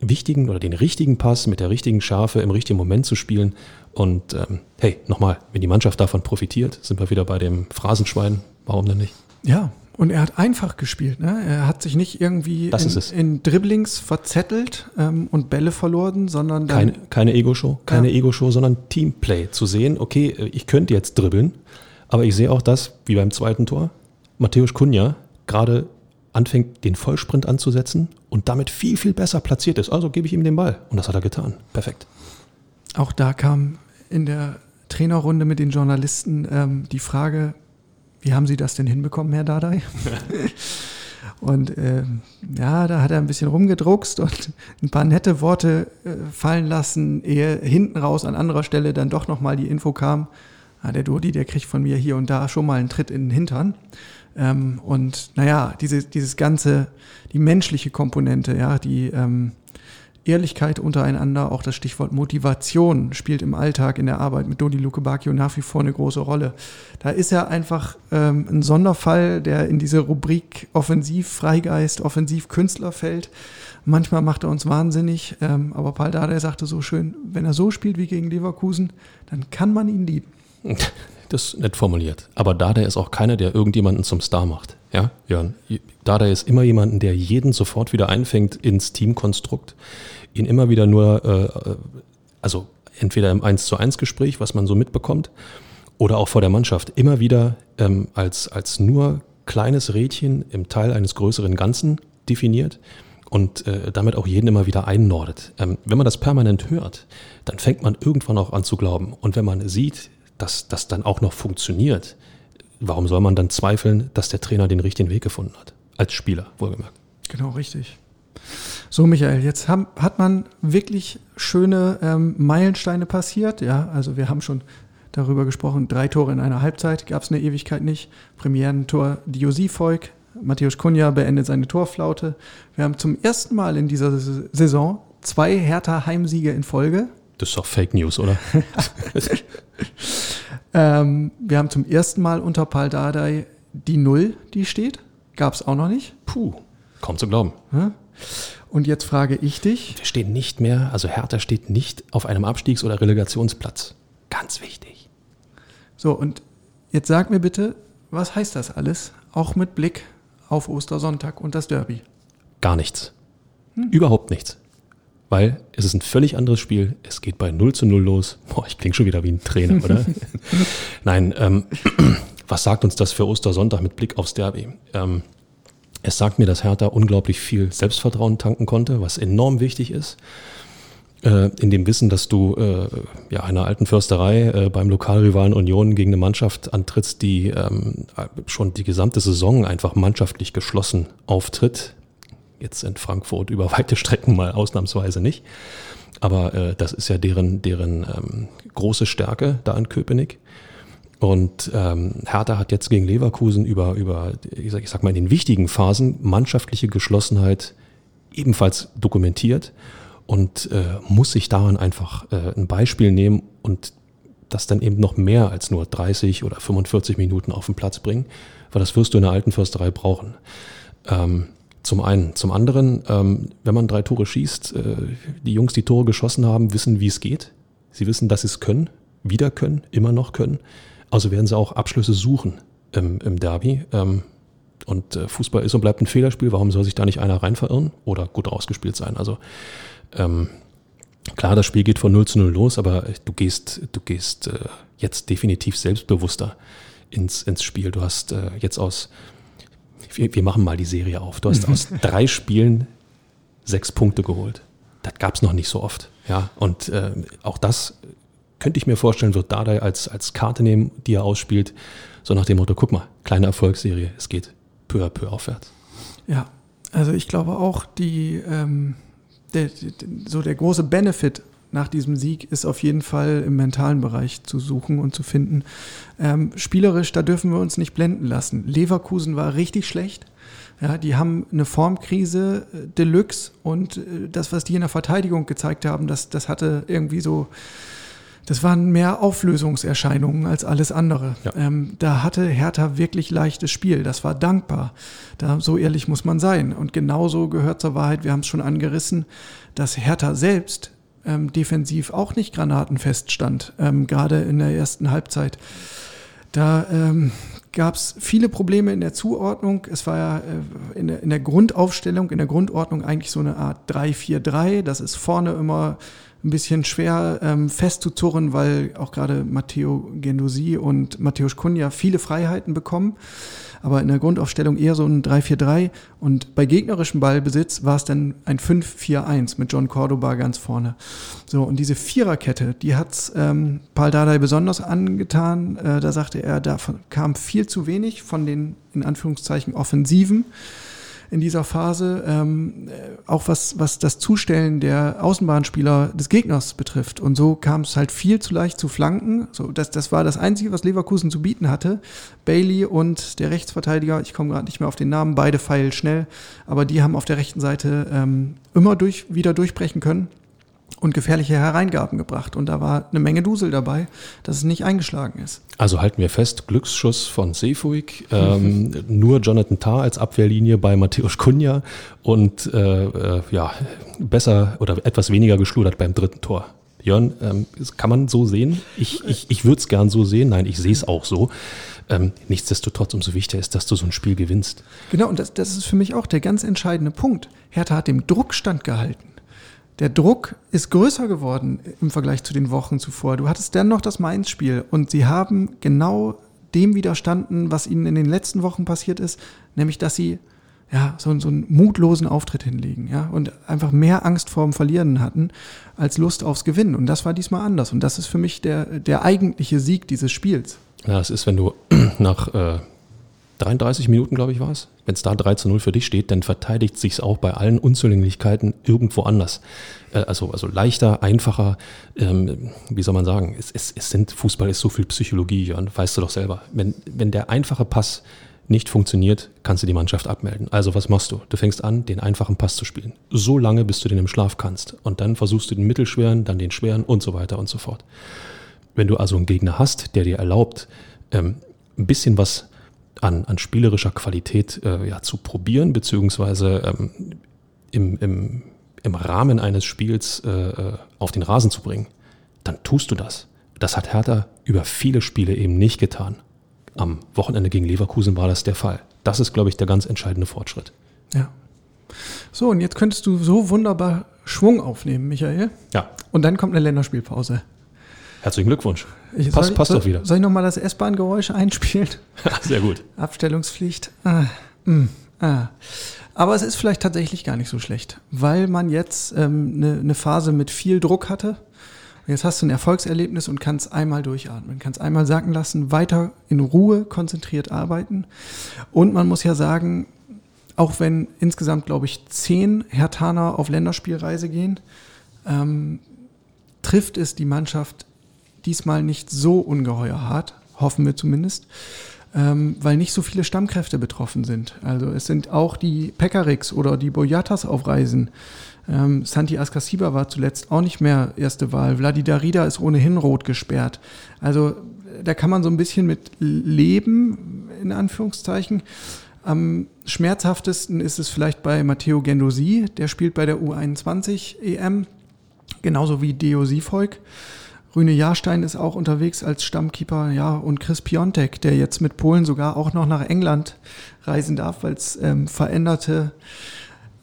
wichtigen oder den richtigen Pass mit der richtigen Schärfe im richtigen Moment zu spielen. Und ähm, hey, nochmal, wenn die Mannschaft davon profitiert, sind wir wieder bei dem Phrasenschwein. Warum denn nicht? Ja, und er hat einfach gespielt. Ne? Er hat sich nicht irgendwie in, in, Dribblings verzettelt ähm, und Bälle verloren, sondern keine, keine Ego-Show, keine ja. Ego-Show, sondern Teamplay zu sehen. Okay, ich könnte jetzt dribbeln, aber ich sehe auch das, wie beim zweiten Tor, Matthäus Kunja gerade anfängt, den Vollsprint anzusetzen und damit viel, viel besser platziert ist. Also gebe ich ihm den Ball. Und das hat er getan. Perfekt. Auch da kam in der Trainerrunde mit den Journalisten ähm, die Frage, wie haben Sie das denn hinbekommen, Herr Dadai? und äh, ja, da hat er ein bisschen rumgedruckst und ein paar nette Worte äh, fallen lassen, ehe hinten raus an anderer Stelle dann doch nochmal die Info kam, ah, der Dodi, der kriegt von mir hier und da schon mal einen Tritt in den Hintern. Ähm, und naja, diese, dieses ganze, die menschliche Komponente, ja, die ähm, Ehrlichkeit untereinander, auch das Stichwort Motivation spielt im Alltag, in der Arbeit mit Dodi Luke Bacchio nach wie vor eine große Rolle. Da ist er einfach ähm, ein Sonderfall, der in diese Rubrik Offensiv Freigeist, Offensiv Künstler fällt. Manchmal macht er uns wahnsinnig, ähm, aber Paul Dardai sagte so schön, wenn er so spielt wie gegen Leverkusen, dann kann man ihn lieben. Das ist nett formuliert. Aber Dardai ist auch keiner, der irgendjemanden zum Star macht. Ja, Jörn. Dardai ist immer jemanden, der jeden sofort wieder einfängt ins Teamkonstrukt, ihn immer wieder nur, äh, also entweder im 1 zu 1 Gespräch, was man so mitbekommt, oder auch vor der Mannschaft, immer wieder ähm, als, als nur kleines Rädchen im Teil eines größeren Ganzen definiert und äh, damit auch jeden immer wieder einnordet. Ähm, wenn man das permanent hört, dann fängt man irgendwann auch an zu glauben. Und wenn man sieht, dass das dann auch noch funktioniert, warum soll man dann zweifeln, dass der Trainer den richtigen Weg gefunden hat? Als Spieler, wohlgemerkt. Genau, richtig. So, Michael, jetzt haben, hat man wirklich schöne ähm, Meilensteine passiert. Ja, also wir haben schon darüber gesprochen, drei Tore in einer Halbzeit, gab es eine Ewigkeit nicht. Premierentor Diosi Volk, Matthäus Kunja beendet seine Torflaute. Wir haben zum ersten Mal in dieser Saison zwei Hertha Heimsiege in Folge. Das ist doch Fake News, oder? ähm, wir haben zum ersten Mal unter Paul Dardai die Null, die steht. Gab es auch noch nicht. Puh, kaum zu glauben. Und jetzt frage ich dich. Wir stehen nicht mehr, also Hertha steht nicht auf einem Abstiegs- oder Relegationsplatz. Ganz wichtig. So, und jetzt sag mir bitte, was heißt das alles? Auch mit Blick auf Ostersonntag und das Derby. Gar nichts. Hm. Überhaupt nichts weil es ist ein völlig anderes Spiel. Es geht bei 0 zu 0 los. Boah, ich klinge schon wieder wie ein Trainer, oder? Nein, ähm, was sagt uns das für Ostersonntag mit Blick aufs Derby? Ähm, es sagt mir, dass Hertha unglaublich viel Selbstvertrauen tanken konnte, was enorm wichtig ist. äh, in dem Wissen, dass du äh, ja einer alten Försterei äh, beim Lokalrivalen Union gegen eine Mannschaft antrittst, die ähm, schon die gesamte Saison einfach mannschaftlich geschlossen auftritt. Jetzt in Frankfurt über weite Strecken mal ausnahmsweise nicht. Aber äh, das ist ja deren, deren ähm, große Stärke da in Köpenick. Und ähm, Hertha hat jetzt gegen Leverkusen über, über ich, sag, ich sag mal, in den wichtigen Phasen mannschaftliche Geschlossenheit ebenfalls dokumentiert und äh, muss sich daran einfach äh, ein Beispiel nehmen und das dann eben noch mehr als nur 30 oder 45 Minuten auf den Platz bringen, weil das wirst du in der alten Försterei brauchen. Ähm, zum einen. Zum anderen, ähm, wenn man drei Tore schießt, äh, die Jungs, die Tore geschossen haben, wissen, wie es geht. Sie wissen, dass sie es können, wieder können, immer noch können. Also werden sie auch Abschlüsse suchen im, im Derby. Ähm, und äh, Fußball ist und bleibt ein Fehlerspiel. Warum soll sich da nicht einer rein verirren oder gut ausgespielt sein? Also ähm, klar, das Spiel geht von 0 zu 0 los, aber du gehst, du gehst äh, jetzt definitiv selbstbewusster ins, ins Spiel. Du hast äh, jetzt aus, wir, wir, machen mal die Serie auf, du hast aus drei Spielen sechs Punkte geholt. Das gab es noch nicht so oft. Ja, und äh, auch das könnte ich mir vorstellen, wird Dardai als, als Karte nehmen, die er ausspielt, so nach dem Motto, guck mal, kleine Erfolgsserie, es geht peu à peu aufwärts. Ja, also ich glaube auch, die ähm, der, so der große Benefit nach diesem Sieg ist auf jeden Fall im mentalen Bereich zu suchen und zu finden. Ähm, spielerisch, da dürfen wir uns nicht blenden lassen. Leverkusen war richtig schlecht. Ja, die haben eine Formkrise äh, Deluxe und äh, das, was die in der Verteidigung gezeigt haben, das, das hatte irgendwie so das waren mehr Auflösungserscheinungen als alles andere. Ja. Ähm, da hatte Hertha wirklich leichtes Spiel. Das war dankbar. Da, so ehrlich muss man sein. Und genauso gehört zur Wahrheit, wir haben es schon angerissen, dass Hertha selbst ähm, defensiv auch nicht granatenfest stand, ähm, gerade in der ersten Halbzeit. Da ähm, gab es viele Probleme in der Zuordnung. Es war ja äh, in, der, in der Grundaufstellung, in der Grundordnung eigentlich so eine Art 3-4-3. Das ist vorne immer ein bisschen schwer ähm, festzuzurren, weil auch gerade Matteo Gendosi und Matthäus Kunja viele Freiheiten bekommen. Aber in der Grundaufstellung eher so ein 3-4-3. Und bei gegnerischem Ballbesitz war es dann ein 5-4-1 mit John Cordoba ganz vorne. So, und diese Viererkette, die hat's ähm, Paul Dardai besonders angetan. Äh, da sagte er, da kam viel zu wenig von den, in Anführungszeichen, Offensiven in dieser Phase, ähm, äh, auch was, was das Zustellen der Außenbahnspieler des Gegners betrifft. Und so kam es halt viel zu leicht zu Flanken. So, das, das war das Einzige, was Leverkusen zu bieten hatte. Bailey und der Rechtsverteidiger, ich komme gerade nicht mehr auf den Namen, beide feil schnell, aber die haben auf der rechten Seite ähm, immer durch, wieder durchbrechen können und gefährliche Hereingaben gebracht. Und da war eine Menge Dusel dabei, dass es nicht eingeschlagen ist. Also halten wir fest, Glücksschuss von Seefuig, ähm, nur Jonathan Tarr als Abwehrlinie bei Matthäus Kunja und äh, äh, ja, besser oder etwas weniger geschludert beim dritten Tor. Jörn, ähm, kann man so sehen? Ich, ich, ich würde es gern so sehen. Nein, ich sehe es auch so. Ähm, nichtsdestotrotz, umso wichtiger ist, dass du so ein Spiel gewinnst. Genau, und das, das ist für mich auch der ganz entscheidende Punkt. Hertha hat dem Druck standgehalten der Druck ist größer geworden im Vergleich zu den Wochen zuvor. Du hattest dennoch das Mainz-Spiel und sie haben genau dem widerstanden, was ihnen in den letzten Wochen passiert ist, nämlich dass sie ja, so, so einen mutlosen Auftritt hinlegen, ja, und einfach mehr Angst vorm Verlieren hatten als Lust aufs Gewinnen. Und das war diesmal anders. Und das ist für mich der, der eigentliche Sieg dieses Spiels. Ja, es ist, wenn du nach äh, 33 Minuten, glaube ich, war es. Wenn es da 3 zu 0 für dich steht, dann verteidigt sich es auch bei allen Unzulänglichkeiten irgendwo anders. Äh, also, also leichter, einfacher, ähm, wie soll man sagen, es, es, es sind, Fußball ist so viel Psychologie, Jörn, weißt du doch selber. Wenn, wenn der einfache Pass nicht funktioniert, kannst du die Mannschaft abmelden. Also was machst du? Du fängst an, den einfachen Pass zu spielen. So lange, bis du den im Schlaf kannst. Und dann versuchst du den mittelschweren, dann den schweren und so weiter und so fort. Wenn du also einen Gegner hast, der dir erlaubt, ähm, ein bisschen was an, an spielerischer Qualität äh, ja, zu probieren, beziehungsweise ähm, im, im, im Rahmen eines Spiels äh, äh, auf den Rasen zu bringen, dann tust du das. Das hat Hertha über viele Spiele eben nicht getan. Am Wochenende gegen Leverkusen war das der Fall. Das ist, glaube ich, der ganz entscheidende Fortschritt. Ja. So, und jetzt könntest du so wunderbar Schwung aufnehmen, Michael. Ja. Und dann kommt eine Länderspielpause. Herzlichen Glückwunsch. Ich, passt, passt doch wieder. Soll ich nochmal das S-Bahn-Geräusch einspielen? Sehr gut. Abstellungspflicht. Ah, mm. Ah. Aber es ist vielleicht tatsächlich gar nicht so schlecht, weil man jetzt eine ähm, ne, ne Phase mit viel Druck hatte. Jetzt hast du ein Erfolgserlebnis und kannst einmal durchatmen, kannst einmal sacken lassen, weiter in Ruhe konzentriert arbeiten. Und man muss ja sagen, auch wenn insgesamt, glaube ich, zehn Hertaner auf Länderspielreise gehen, ähm, trifft es die Mannschaft diesmal nicht so ungeheuer hart, hoffen wir zumindest ähm, weil nicht so viele Stammkräfte betroffen sind. Also es sind auch die Pekariks oder die Boyatas auf Reisen. Ähm, Santi Askasiba war zuletzt auch nicht mehr erste Wahl. Vladi Darida ist ohnehin rot gesperrt. Also da kann man so ein bisschen mit leben, in Anführungszeichen. Am schmerzhaftesten ist es vielleicht bei Matteo Gendosi, der spielt bei der U21 EM, genauso wie Deo Sifolk. Rüne Jahrstein ist auch unterwegs als Stammkeeper, ja, und Chris Piontek, der jetzt mit Polen sogar auch noch nach England reisen darf, weil es ähm, veränderte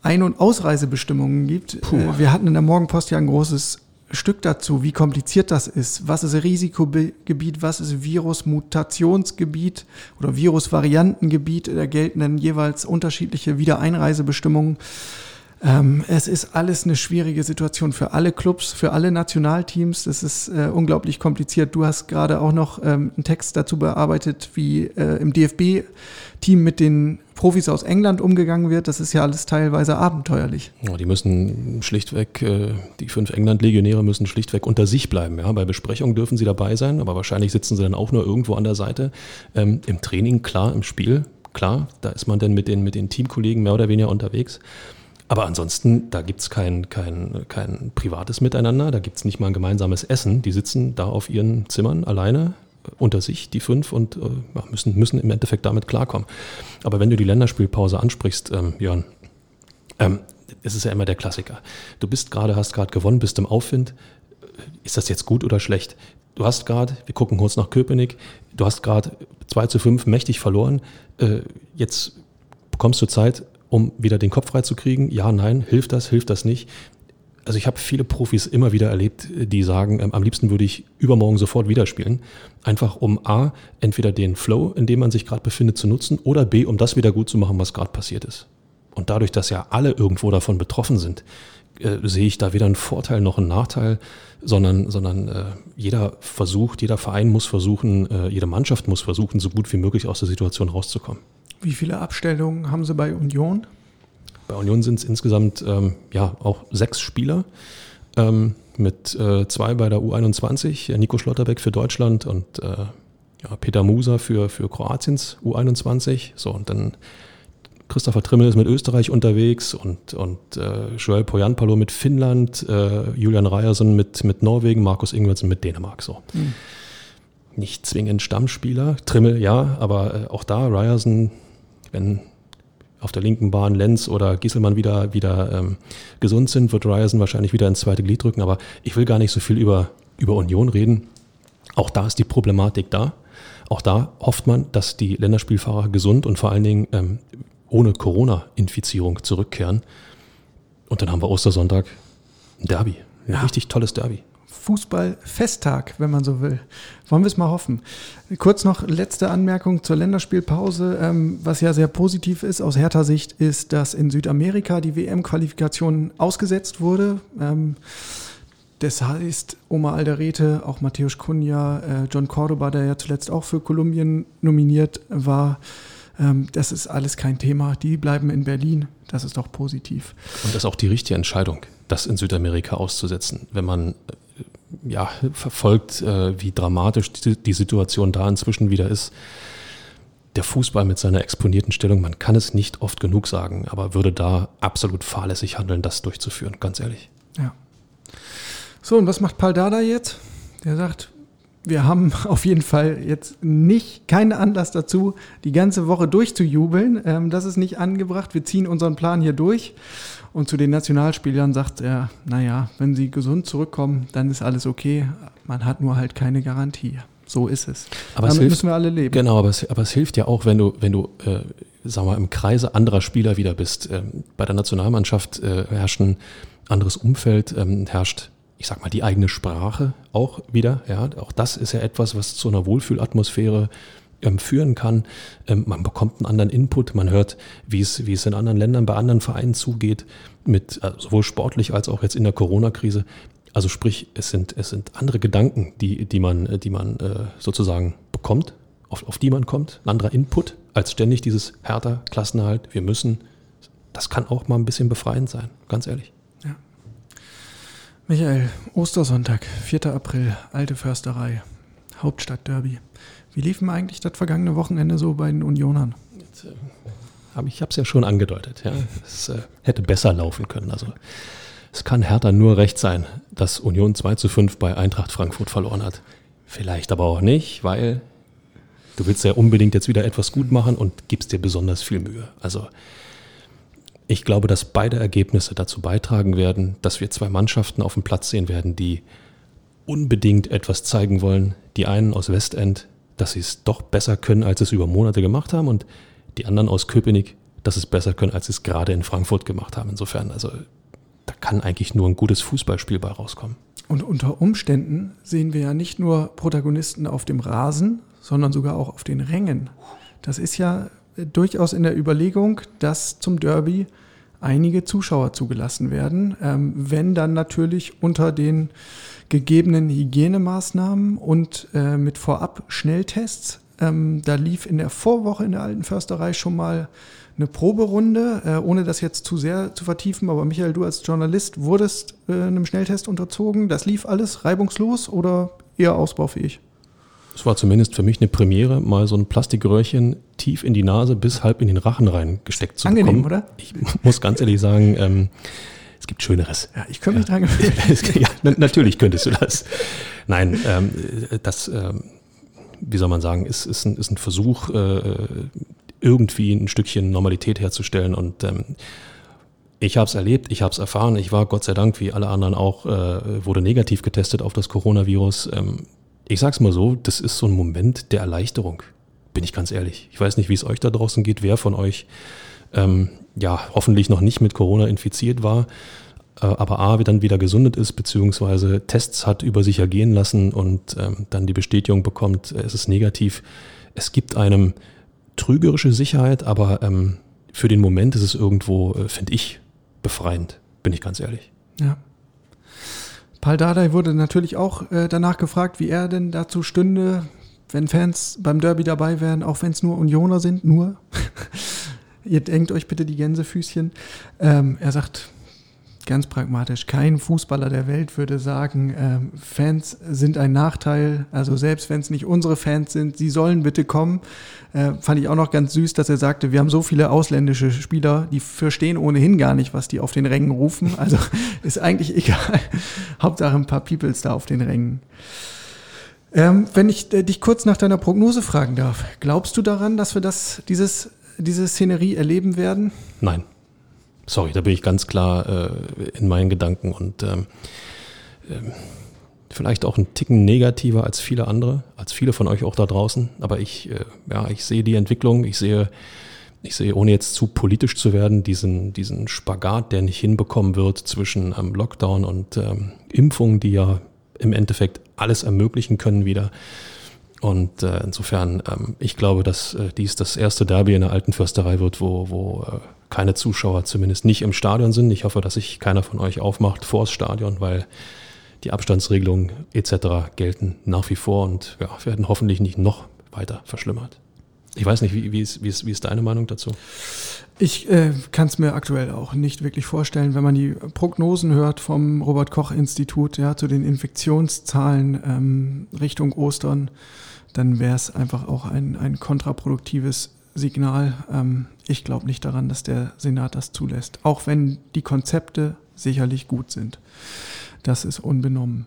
Ein- und Ausreisebestimmungen gibt. Puh. Äh, wir hatten in der Morgenpost ja ein großes Stück dazu, wie kompliziert das ist. Was ist Risikogebiet, was ist Virusmutationsgebiet oder Virusvariantengebiet? Da gelten dann jeweils unterschiedliche Wiedereinreisebestimmungen. Ähm, es ist alles eine schwierige Situation für alle Clubs, für alle Nationalteams. Das ist äh, unglaublich kompliziert. Du hast gerade auch noch ähm, einen Text dazu bearbeitet, wie äh, im DFB-Team mit den Profis aus England umgegangen wird. Das ist ja alles teilweise abenteuerlich. Ja, die müssen schlichtweg, äh, die fünf England-Legionäre müssen schlichtweg unter sich bleiben. Ja? Bei Besprechungen dürfen sie dabei sein, aber wahrscheinlich sitzen sie dann auch nur irgendwo an der Seite. Ähm, Im Training, klar, im Spiel, klar, da ist man dann mit den, mit den Teamkollegen mehr oder weniger unterwegs. Aber ansonsten, da gibt es kein, kein, kein privates Miteinander, da gibt es nicht mal ein gemeinsames Essen. Die sitzen da auf ihren Zimmern alleine äh, unter sich, die fünf, und äh, müssen, müssen im Endeffekt damit klarkommen. Aber wenn du die Länderspielpause ansprichst, ähm, Jörn, ähm, es ist ja immer der Klassiker. Du bist gerade, hast gerade gewonnen, bist im Aufwind. Ist das jetzt gut oder schlecht? Du hast gerade, wir gucken kurz nach Köpenick, du hast gerade 2 zu 5 mächtig verloren. Äh, jetzt bekommst du Zeit, um wieder den Kopf frei zu kriegen. Ja, nein, hilft das, hilft das nicht? Also ich habe viele Profis immer wieder erlebt, die sagen, ähm, am liebsten würde ich übermorgen sofort wieder spielen. Einfach um A, entweder den Flow, in dem man sich gerade befindet, zu nutzen oder B, um das wieder gut zu machen, was gerade passiert ist. Und dadurch, dass ja alle irgendwo davon betroffen sind, äh, sehe ich da weder einen Vorteil noch einen Nachteil, sondern, sondern äh, jeder versucht, jeder Verein muss versuchen, äh, jede Mannschaft muss versuchen, so gut wie möglich aus der Situation rauszukommen. Wie viele Abstellungen haben Sie bei Union? Bei Union sind es insgesamt ähm, ja auch sechs Spieler. Ähm, mit äh, zwei bei der U21, Nico Schlotterbeck für Deutschland und äh, ja, Peter Musa für, für Kroatiens U21. So, und dann Christopher Trimmel ist mit Österreich unterwegs und, und äh, Joel Poyanpalo mit Finnland, äh, Julian Ryerson mit, mit Norwegen, Markus Ingwertsen mit Dänemark. So. Mhm. Nicht zwingend Stammspieler. Trimmel ja, aber äh, auch da Ryerson wenn auf der linken Bahn Lenz oder Gieselmann wieder, wieder ähm, gesund sind, wird Ryerson wahrscheinlich wieder ins zweite Glied drücken. Aber ich will gar nicht so viel über, über Union reden. Auch da ist die Problematik da. Auch da hofft man, dass die Länderspielfahrer gesund und vor allen Dingen ähm, ohne Corona-Infizierung zurückkehren. Und dann haben wir Ostersonntag ein Derby. Ein ja. richtig tolles Derby. Fußballfesttag, wenn man so will. Wollen wir es mal hoffen. Kurz noch letzte Anmerkung zur Länderspielpause. Ähm, was ja sehr positiv ist aus Hertha Sicht, ist, dass in Südamerika die WM-Qualifikation ausgesetzt wurde. Ähm, das heißt, Oma Alderete, auch Matthäus Cunha, äh, John Cordoba, der ja zuletzt auch für Kolumbien nominiert war, das ist alles kein Thema. Die bleiben in Berlin. Das ist doch positiv. Und das ist auch die richtige Entscheidung, das in Südamerika auszusetzen. Wenn man ja, verfolgt, äh, wie dramatisch die, die Situation da inzwischen wieder ist. Der Fußball mit seiner exponierten Stellung, man kann es nicht oft genug sagen, aber würde da absolut fahrlässig handeln, das durchzuführen, ganz ehrlich. Ja. So, und was macht Paldada jetzt? Der sagt, wir haben auf jeden Fall jetzt nicht keinen Anlass dazu, die ganze Woche durchzujubeln. Ähm, das ist nicht angebracht. Wir ziehen unseren Plan hier durch. Und zu den Nationalspielern sagt er, naja, wenn sie gesund zurückkommen, dann ist alles okay. Man hat nur halt keine Garantie. So ist es. Aber Damit es hilft, müssen wir alle leben. Genau, aber es, aber es hilft ja auch, wenn du, wenn du, äh, sagen wir, im Kreise anderer Spieler wieder bist. Ähm, bei der Nationalmannschaft äh, herrscht ein anderes Umfeld, ähm, herrscht, ich sag mal, die eigene Sprache auch wieder. Ja, auch das ist ja etwas, was zu einer Wohlfühlatmosphäre ähm, führen kann. Ähm, man bekommt einen anderen Input, man hört, wie es, wie es in anderen Ländern bei anderen Vereinen zugeht, mit äh, sowohl sportlich als auch jetzt in der Corona-Krise. Also sprich, es sind, es sind andere Gedanken, die, die man, die man äh, sozusagen bekommt, auf, auf die man kommt, ein anderer Input, als ständig dieses härter Klassenhalt, wir müssen. Das kann auch mal ein bisschen befreiend sein, ganz ehrlich. Michael, Ostersonntag, 4. April, Alte Försterei, Hauptstadt-Derby. Wie lief denn eigentlich das vergangene Wochenende so bei den Unionern? Jetzt, äh, hab ich habe es ja schon angedeutet. Ja. Es äh, hätte besser laufen können. Also es kann Hertha nur recht sein, dass Union 2 zu 5 bei Eintracht Frankfurt verloren hat. Vielleicht aber auch nicht, weil du willst ja unbedingt jetzt wieder etwas gut machen und gibst dir besonders viel Mühe. Also ich glaube, dass beide Ergebnisse dazu beitragen werden, dass wir zwei Mannschaften auf dem Platz sehen werden, die unbedingt etwas zeigen wollen. Die einen aus Westend, dass sie es doch besser können, als sie es über Monate gemacht haben und die anderen aus Köpenick, dass sie es besser können, als sie es gerade in Frankfurt gemacht haben. Insofern, also da kann eigentlich nur ein gutes Fußballspiel bei rauskommen. Und unter Umständen sehen wir ja nicht nur Protagonisten auf dem Rasen, sondern sogar auch auf den Rängen. Das ist ja durchaus in der Überlegung, dass zum Derby einige Zuschauer zugelassen werden, ähm, wenn dann natürlich unter den gegebenen Hygienemaßnahmen und äh, mit vorab Schnelltests. Ähm, da lief in der Vorwoche in der alten Försterei schon mal eine Proberunde, äh, ohne das jetzt zu sehr zu vertiefen. Aber Michael, du als Journalist wurdest äh, einem Schnelltest unterzogen. Das lief alles reibungslos oder eher ausbaufähig? Es war zumindest für mich eine Premiere, mal so ein Plastikröhrchen tief in die Nase bis halb in den Rachen reingesteckt zu Angenehm, bekommen. oder? Ich muss ganz ehrlich sagen, ähm, es gibt Schöneres. Ja, ich könnte mich dran gewöhnen. ja, natürlich könntest du das. Nein, ähm, das, ähm, wie soll man sagen, ist, ist, ein, ist ein Versuch, äh, irgendwie ein Stückchen Normalität herzustellen und ähm, ich habe es erlebt, ich habe es erfahren. Ich war Gott sei Dank, wie alle anderen auch, äh, wurde negativ getestet auf das Coronavirus. Ähm, ich sag's mal so, das ist so ein Moment der Erleichterung, bin ich ganz ehrlich. Ich weiß nicht, wie es euch da draußen geht, wer von euch ähm, ja hoffentlich noch nicht mit Corona infiziert war, äh, aber A, dann wieder gesundet ist, beziehungsweise Tests hat über sich ergehen lassen und ähm, dann die Bestätigung bekommt, äh, es ist negativ. Es gibt einem trügerische Sicherheit, aber ähm, für den Moment ist es irgendwo, äh, finde ich, befreiend, bin ich ganz ehrlich. Ja. Paul Dardai wurde natürlich auch äh, danach gefragt, wie er denn dazu stünde, wenn Fans beim Derby dabei wären, auch wenn es nur Unioner sind, nur. Ihr denkt euch bitte die Gänsefüßchen. Ähm, er sagt ganz pragmatisch, kein Fußballer der Welt würde sagen, ähm, Fans sind ein Nachteil. Also selbst wenn es nicht unsere Fans sind, sie sollen bitte kommen. Äh, fand ich auch noch ganz süß, dass er sagte, wir haben so viele ausländische Spieler, die verstehen ohnehin gar nicht, was die auf den Rängen rufen. Also ist eigentlich egal. Hauptsache ein paar Peoples da auf den Rängen. Ähm, wenn ich äh, dich kurz nach deiner Prognose fragen darf, glaubst du daran, dass wir das, dieses, diese Szenerie erleben werden? Nein. Sorry, da bin ich ganz klar äh, in meinen Gedanken und ähm, äh, vielleicht auch ein Ticken negativer als viele andere, als viele von euch auch da draußen. Aber ich, äh, ja, ich sehe die Entwicklung, ich sehe, ich sehe, ohne jetzt zu politisch zu werden, diesen, diesen Spagat, der nicht hinbekommen wird zwischen ähm, Lockdown und ähm, Impfungen, die ja im Endeffekt alles ermöglichen können wieder. Und äh, insofern, ähm, ich glaube, dass äh, dies das erste Derby in der alten Försterei wird, wo, wo äh, keine Zuschauer zumindest nicht im Stadion sind. Ich hoffe, dass sich keiner von euch aufmacht vor das Stadion, weil die Abstandsregelungen etc. gelten nach wie vor und ja, werden hoffentlich nicht noch weiter verschlimmert. Ich weiß nicht, wie, wie, ist, wie, ist, wie ist deine Meinung dazu? Ich äh, kann es mir aktuell auch nicht wirklich vorstellen, wenn man die Prognosen hört vom Robert Koch Institut ja, zu den Infektionszahlen ähm, Richtung Ostern, dann wäre es einfach auch ein, ein kontraproduktives Signal. Ähm, ich glaube nicht daran, dass der Senat das zulässt, auch wenn die Konzepte sicherlich gut sind. Das ist unbenommen.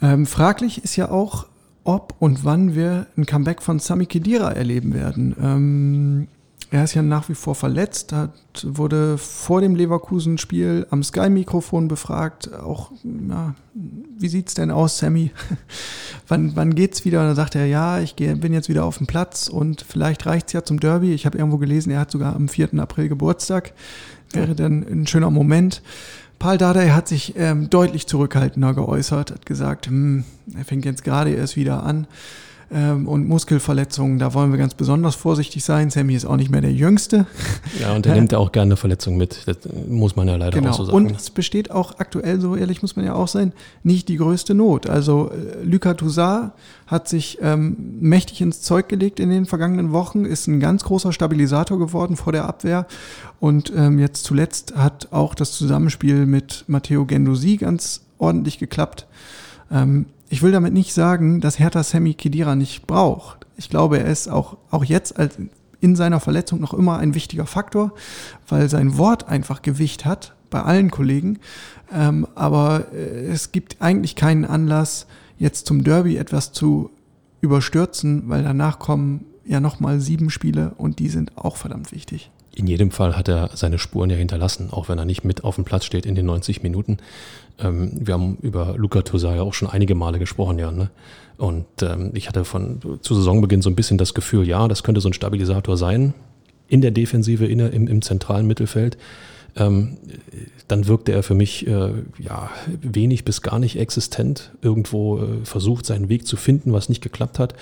Ähm, fraglich ist ja auch, ob und wann wir ein Comeback von Sami Khedira erleben werden. Er ist ja nach wie vor verletzt, hat, wurde vor dem Leverkusen-Spiel am Sky-Mikrofon befragt, auch, ja, wie sieht's denn aus, Sammy? wann, wann geht's wieder? Und dann sagt er, ja, ich geh, bin jetzt wieder auf dem Platz und vielleicht reicht's ja zum Derby. Ich habe irgendwo gelesen, er hat sogar am 4. April Geburtstag. Wäre dann ein schöner Moment. Paul Dardai hat sich ähm, deutlich zurückhaltender geäußert, hat gesagt, hm, er fängt jetzt gerade erst wieder an. Ähm, und Muskelverletzungen, da wollen wir ganz besonders vorsichtig sein. Sammy ist auch nicht mehr der Jüngste. Ja, und er nimmt ja auch gerne eine Verletzung mit. Das muss man ja leider genau. auch so sagen. Und es besteht auch aktuell, so ehrlich muss man ja auch sein, nicht die größte Not. Also äh, Lucas Toussaint hat sich ähm, mächtig ins Zeug gelegt in den vergangenen Wochen, ist ein ganz großer Stabilisator geworden vor der Abwehr. Und ähm, jetzt zuletzt hat auch das Zusammenspiel mit Matteo Gendosi ganz ordentlich geklappt. Ähm, ich will damit nicht sagen, dass Hertha Sammy Kedira nicht braucht. Ich glaube, er ist auch, auch jetzt als in seiner Verletzung noch immer ein wichtiger Faktor, weil sein Wort einfach Gewicht hat bei allen Kollegen. Ähm, aber äh, es gibt eigentlich keinen Anlass, jetzt zum Derby etwas zu überstürzen, weil danach kommen ja nochmal sieben Spiele und die sind auch verdammt wichtig. In jedem Fall hat er seine Spuren ja hinterlassen, auch wenn er nicht mit auf dem Platz steht in den 90 Minuten. Ähm, wir haben über Luca Tosa ja auch schon einige Male gesprochen, ja. Ne? Und ähm, ich hatte von zu Saisonbeginn so ein bisschen das Gefühl, ja, das könnte so ein Stabilisator sein in der Defensive, in im, im zentralen Mittelfeld. Ähm, dann wirkte er für mich äh, ja, wenig bis gar nicht existent, irgendwo äh, versucht, seinen Weg zu finden, was nicht geklappt hat.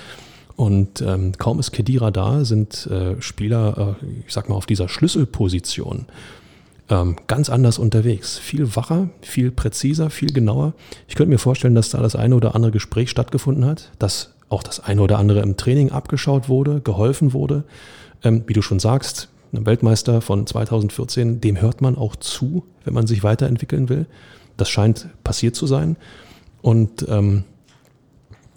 Und ähm, kaum ist Kedira da, sind äh, Spieler, äh, ich sag mal, auf dieser Schlüsselposition ähm, ganz anders unterwegs. Viel wacher, viel präziser, viel genauer. Ich könnte mir vorstellen, dass da das eine oder andere Gespräch stattgefunden hat, dass auch das eine oder andere im Training abgeschaut wurde, geholfen wurde. Ähm, wie du schon sagst, ein Weltmeister von 2014, dem hört man auch zu, wenn man sich weiterentwickeln will. Das scheint passiert zu sein. Und ähm,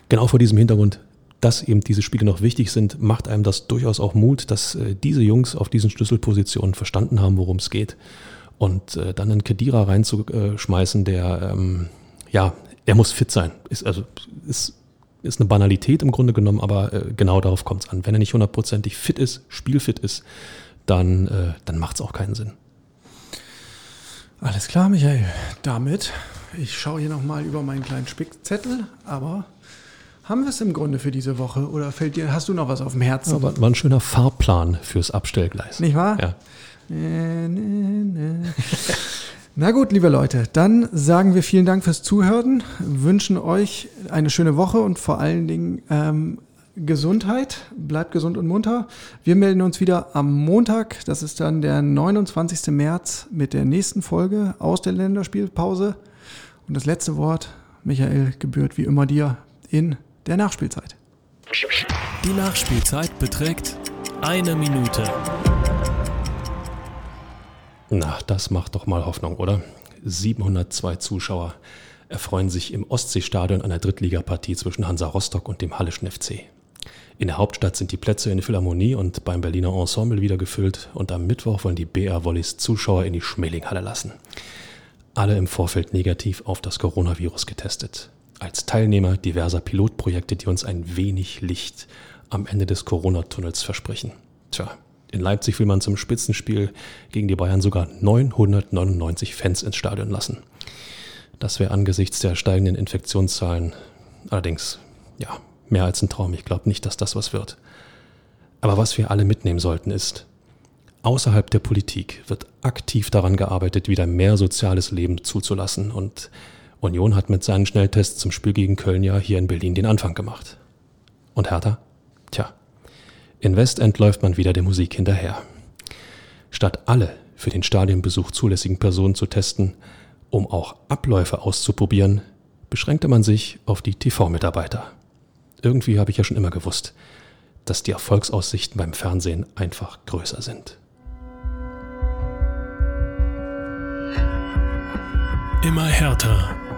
genau vor diesem Hintergrund dass eben diese Spiele noch wichtig sind, macht einem das durchaus auch Mut, dass äh, diese Jungs auf diesen Schlüsselpositionen verstanden haben, worum es geht. Und äh, dann einen Kedira reinzuschmeißen, der, ähm, ja, er muss fit sein. Ist, also, ist, ist eine Banalität im Grunde genommen, aber äh, genau darauf kommt es an. Wenn er nicht hundertprozentig fit ist, spielfit ist, dann, äh, dann macht es auch keinen Sinn. Alles klar, Michael. Damit, ich schaue hier nochmal über meinen kleinen Spickzettel, aber haben wir es im Grunde für diese Woche oder fällt dir, hast du noch was auf dem Herzen? Ja, war, ein schöner Fahrplan fürs Abstellgleis. Nicht wahr? Ja. Na gut, liebe Leute, dann sagen wir vielen Dank fürs Zuhören, wünschen euch eine schöne Woche und vor allen Dingen ähm, Gesundheit. Bleibt gesund und munter. Wir melden uns wieder am Montag, das ist dann der 29. März mit der nächsten Folge aus der Länderspielpause. Und das letzte Wort, Michael, gebührt wie immer dir in der Nachspielzeit. Die Nachspielzeit beträgt eine Minute. Na, das macht doch mal Hoffnung, oder? 702 Zuschauer erfreuen sich im Ostseestadion einer Drittligapartie zwischen Hansa Rostock und dem Hallischen FC. In der Hauptstadt sind die Plätze in der Philharmonie und beim Berliner Ensemble wieder gefüllt und am Mittwoch wollen die BR Wollis Zuschauer in die Schmelinghalle lassen. Alle im Vorfeld negativ auf das Coronavirus getestet als Teilnehmer diverser Pilotprojekte, die uns ein wenig Licht am Ende des Corona-Tunnels versprechen. Tja, in Leipzig will man zum Spitzenspiel gegen die Bayern sogar 999 Fans ins Stadion lassen. Das wäre angesichts der steigenden Infektionszahlen allerdings, ja, mehr als ein Traum. Ich glaube nicht, dass das was wird. Aber was wir alle mitnehmen sollten ist, außerhalb der Politik wird aktiv daran gearbeitet, wieder mehr soziales Leben zuzulassen und Union hat mit seinen Schnelltests zum Spiel gegen Köln ja hier in Berlin den Anfang gemacht. Und Hertha? Tja, in Westend läuft man wieder der Musik hinterher. Statt alle für den Stadionbesuch zulässigen Personen zu testen, um auch Abläufe auszuprobieren, beschränkte man sich auf die TV-Mitarbeiter. Irgendwie habe ich ja schon immer gewusst, dass die Erfolgsaussichten beim Fernsehen einfach größer sind. Immer härter